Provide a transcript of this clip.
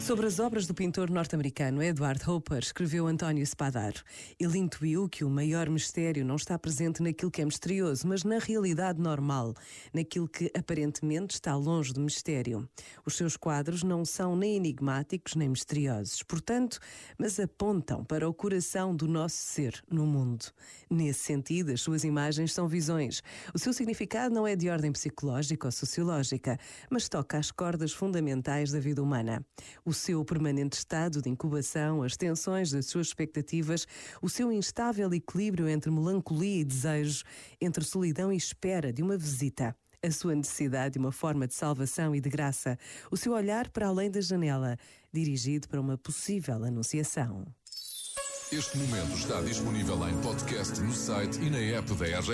Sobre as obras do pintor norte-americano Edward Hopper, escreveu António Spadaro. Ele intuiu que o maior mistério não está presente naquilo que é misterioso, mas na realidade normal, naquilo que aparentemente está longe do mistério. Os seus quadros não são nem enigmáticos nem misteriosos, portanto, mas apontam para o coração do nosso ser no mundo. Nesse sentido, as suas imagens são visões. O seu significado não é de ordem psicológica ou sociológica, mas toca às cordas fundamentais da vida humana o seu permanente estado de incubação, as tensões das suas expectativas, o seu instável equilíbrio entre melancolia e desejo, entre solidão e espera de uma visita a sua necessidade de uma forma de salvação e de graça, o seu olhar para além da janela, dirigido para uma possível anunciação. Este momento está disponível em podcast no site e na app da RF.